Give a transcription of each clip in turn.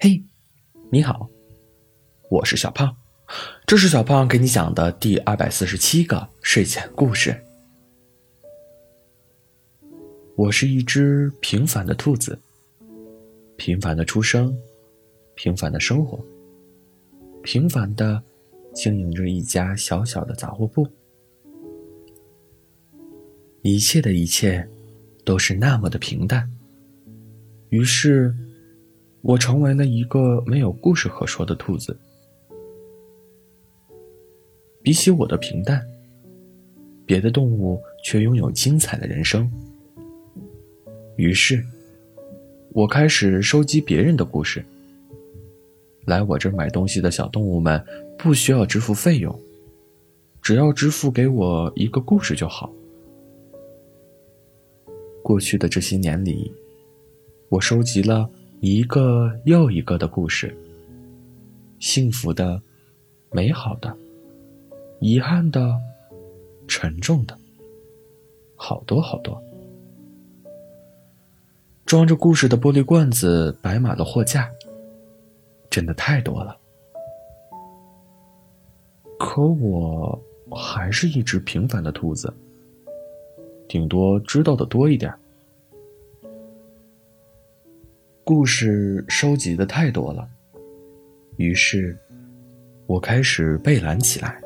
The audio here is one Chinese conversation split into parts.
嘿，你好，我是小胖，这是小胖给你讲的第二百四十七个睡前故事。我是一只平凡的兔子，平凡的出生，平凡的生活，平凡的经营着一家小小的杂货铺，一切的一切都是那么的平淡，于是。我成为了一个没有故事可说的兔子。比起我的平淡，别的动物却拥有精彩的人生。于是，我开始收集别人的故事。来我这买东西的小动物们不需要支付费用，只要支付给我一个故事就好。过去的这些年里，我收集了。一个又一个的故事，幸福的、美好的、遗憾的、沉重的，好多好多。装着故事的玻璃罐子摆满了货架，真的太多了。可我还是一只平凡的兔子，顶多知道的多一点。故事收集的太多了，于是，我开始背懒起来。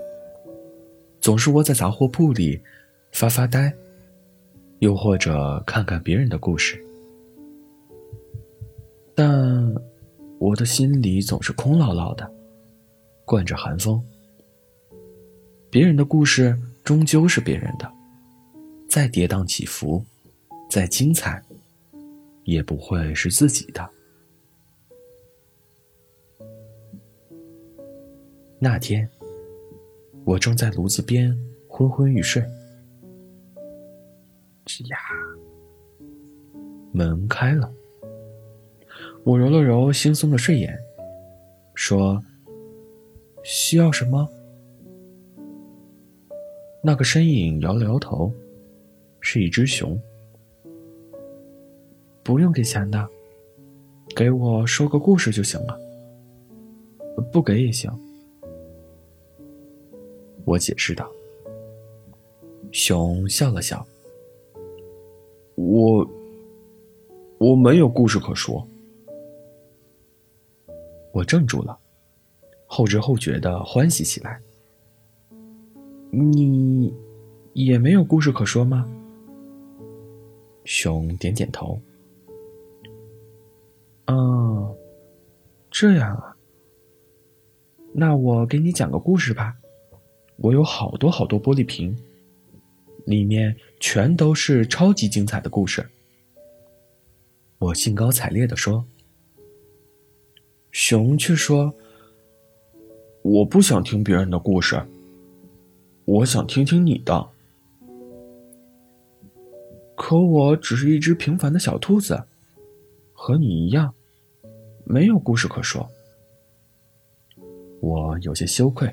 总是窝在杂货铺里，发发呆，又或者看看别人的故事。但我的心里总是空落落的，灌着寒风。别人的故事终究是别人的，再跌宕起伏，再精彩。也不会是自己的。那天，我正在炉子边昏昏欲睡，吱呀，门开了。我揉了揉惺忪的睡眼，说：“需要什么？”那个身影摇了摇头，是一只熊。不用给钱的，给我说个故事就行了。不给也行。我解释道。熊笑了笑。我我没有故事可说。我怔住了，后知后觉的欢喜起来。你也没有故事可说吗？熊点点头。哦，这样啊。那我给你讲个故事吧。我有好多好多玻璃瓶，里面全都是超级精彩的故事。我兴高采烈的说。熊却说：“我不想听别人的故事，我想听听你的。可我只是一只平凡的小兔子。”和你一样，没有故事可说。我有些羞愧。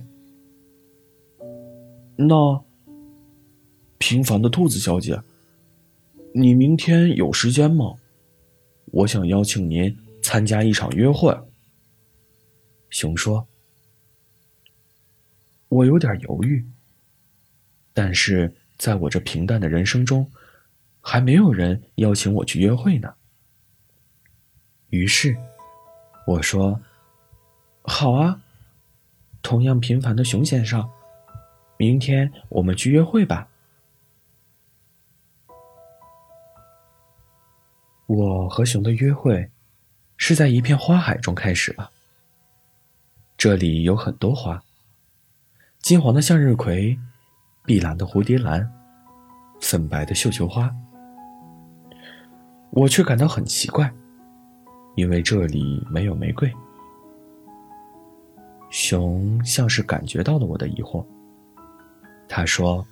那，平凡的兔子小姐，你明天有时间吗？我想邀请您参加一场约会。熊说：“我有点犹豫，但是在我这平淡的人生中，还没有人邀请我去约会呢。”于是，我说：“好啊，同样平凡的熊先生，明天我们去约会吧。”我和熊的约会是在一片花海中开始了。这里有很多花：金黄的向日葵，碧蓝的蝴蝶兰，粉白的绣球花。我却感到很奇怪。因为这里没有玫瑰，熊像是感觉到了我的疑惑。他说：“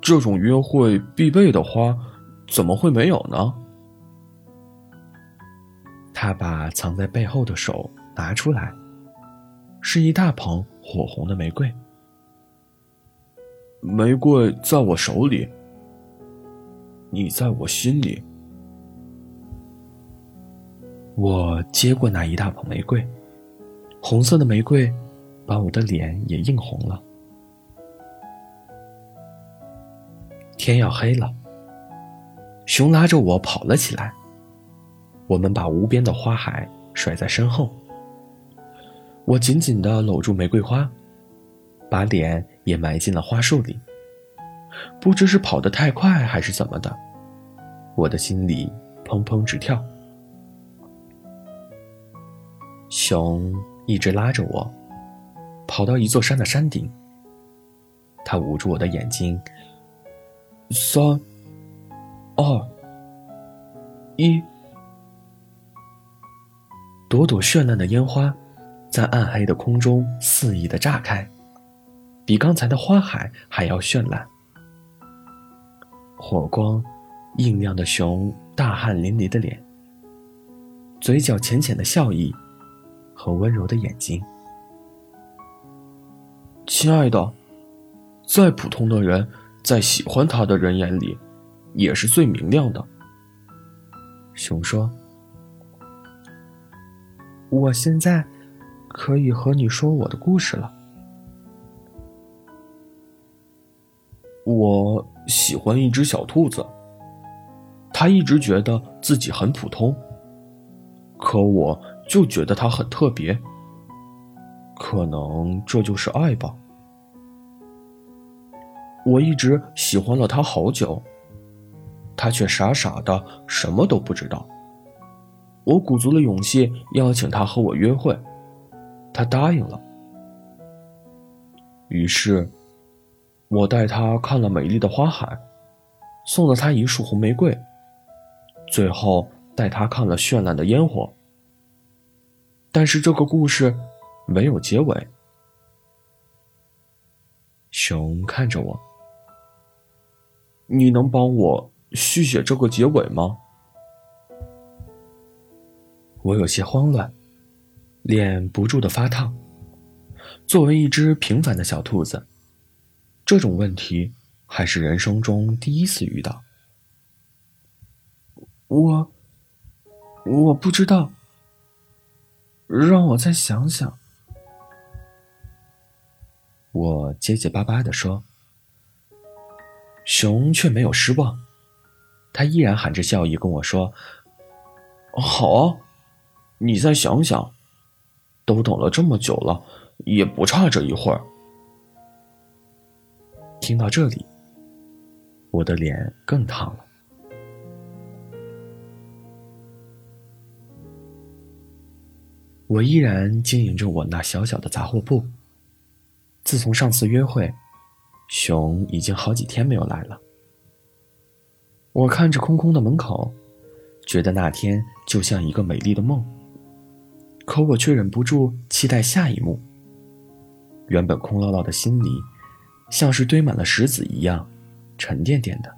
这种约会必备的花，怎么会没有呢？”他把藏在背后的手拿出来，是一大捧火红的玫瑰。玫瑰在我手里，你在我心里。我接过那一大捧玫瑰，红色的玫瑰把我的脸也映红了。天要黑了，熊拉着我跑了起来。我们把无边的花海甩在身后，我紧紧地搂住玫瑰花，把脸也埋进了花束里。不知是跑得太快还是怎么的，我的心里砰砰直跳。熊一直拉着我，跑到一座山的山顶。他捂住我的眼睛，三、二、一。朵朵绚烂的烟花，在暗黑的空中肆意的炸开，比刚才的花海还要绚烂。火光映亮的熊大汗淋漓的脸，嘴角浅浅的笑意，和温柔的眼睛。亲爱的，再普通的人，在喜欢他的人眼里，也是最明亮的。熊说。我现在可以和你说我的故事了。我喜欢一只小兔子，它一直觉得自己很普通，可我就觉得他很特别。可能这就是爱吧。我一直喜欢了他好久，他却傻傻的什么都不知道。我鼓足了勇气邀请他和我约会，他答应了。于是，我带他看了美丽的花海，送了他一束红玫瑰，最后带他看了绚烂的烟火。但是这个故事没有结尾。熊看着我，你能帮我续写这个结尾吗？我有些慌乱，脸不住的发烫。作为一只平凡的小兔子，这种问题还是人生中第一次遇到。我，我不知道。让我再想想。我结结巴巴的说。熊却没有失望，他依然含着笑意跟我说：“好啊。”你再想想，都等了这么久了，也不差这一会儿。听到这里，我的脸更烫了。我依然经营着我那小小的杂货铺。自从上次约会，熊已经好几天没有来了。我看着空空的门口，觉得那天就像一个美丽的梦。可我却忍不住期待下一幕。原本空落落的心里，像是堆满了石子一样，沉甸甸的。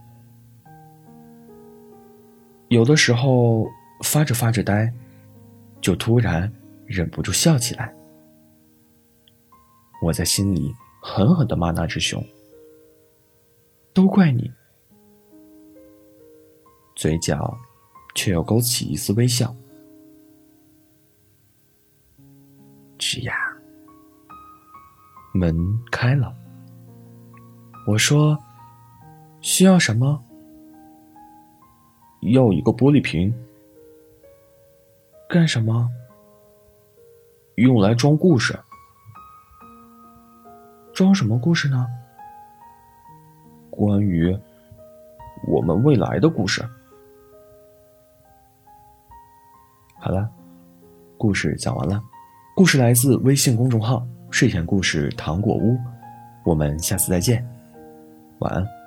有的时候发着发着呆，就突然忍不住笑起来。我在心里狠狠的骂那只熊：“都怪你！”嘴角却又勾起一丝微笑。吱呀，门开了。我说：“需要什么？”要一个玻璃瓶。干什么？用来装故事。装什么故事呢？关于我们未来的故事。好了，故事讲完了。故事来自微信公众号“睡前故事糖果屋”，我们下次再见，晚安。